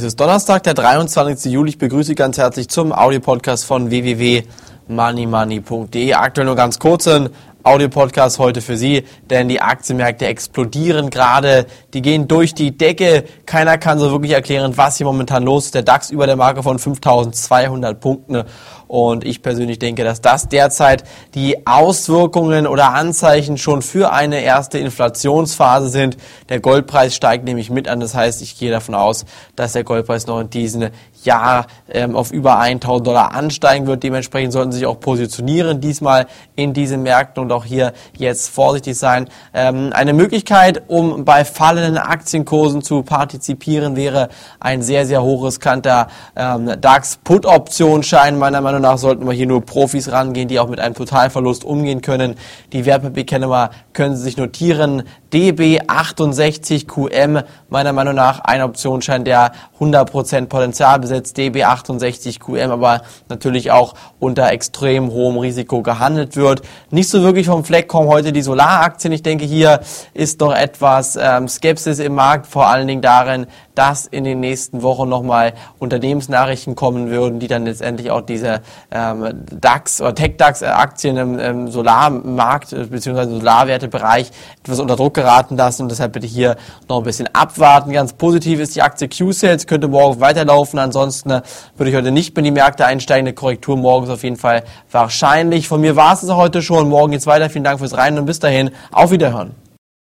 Es ist Donnerstag, der 23. Juli. Ich begrüße Sie ganz herzlich zum Audiopodcast von www.moneymoney.de. Aktuell nur ganz kurzen Audiopodcast heute für Sie, denn die Aktienmärkte explodieren gerade, die gehen durch die Decke. Keiner kann so wirklich erklären, was hier momentan los ist. Der DAX über der Marke von 5200 Punkten und ich persönlich denke, dass das derzeit die Auswirkungen oder Anzeichen schon für eine erste Inflationsphase sind. Der Goldpreis steigt nämlich mit an. Das heißt, ich gehe davon aus, dass der Goldpreis noch in diesem Jahr ähm, auf über 1000 Dollar ansteigen wird. Dementsprechend sollten Sie sich auch positionieren diesmal in diesen Märkten und auch hier jetzt vorsichtig sein. Ähm, eine Möglichkeit, um bei fallenden Aktienkursen zu partizipieren, wäre ein sehr, sehr hochriskanter ähm, DAX-Put-Optionsschein meiner Meinung nach sollten wir hier nur Profis rangehen, die auch mit einem Totalverlust umgehen können. Die Wertpapierkennummer können Sie sich notieren. DB68QM, meiner Meinung nach ein Optionsschein, der 100% Potenzial besitzt. DB68QM, aber natürlich auch unter extrem hohem Risiko gehandelt wird. Nicht so wirklich vom Fleck kommen heute die Solaraktien. Ich denke, hier ist noch etwas ähm, Skepsis im Markt, vor allen Dingen darin, dass in den nächsten Wochen nochmal Unternehmensnachrichten kommen würden, die dann letztendlich auch diese ähm, DAX oder Tech-DAX-Aktien im, im Solarmarkt äh, bzw. Solarwertebereich etwas unter Druck geraten lassen und deshalb bitte hier noch ein bisschen abwarten. Ganz positiv ist die Aktie Q-Sales, könnte morgen weiterlaufen. Ansonsten äh, würde ich heute nicht in die Märkte einsteigen. Eine Korrektur morgens auf jeden Fall wahrscheinlich. Von mir war es heute schon. Morgen geht's weiter. Vielen Dank fürs Rein und bis dahin. Auf Wiederhören.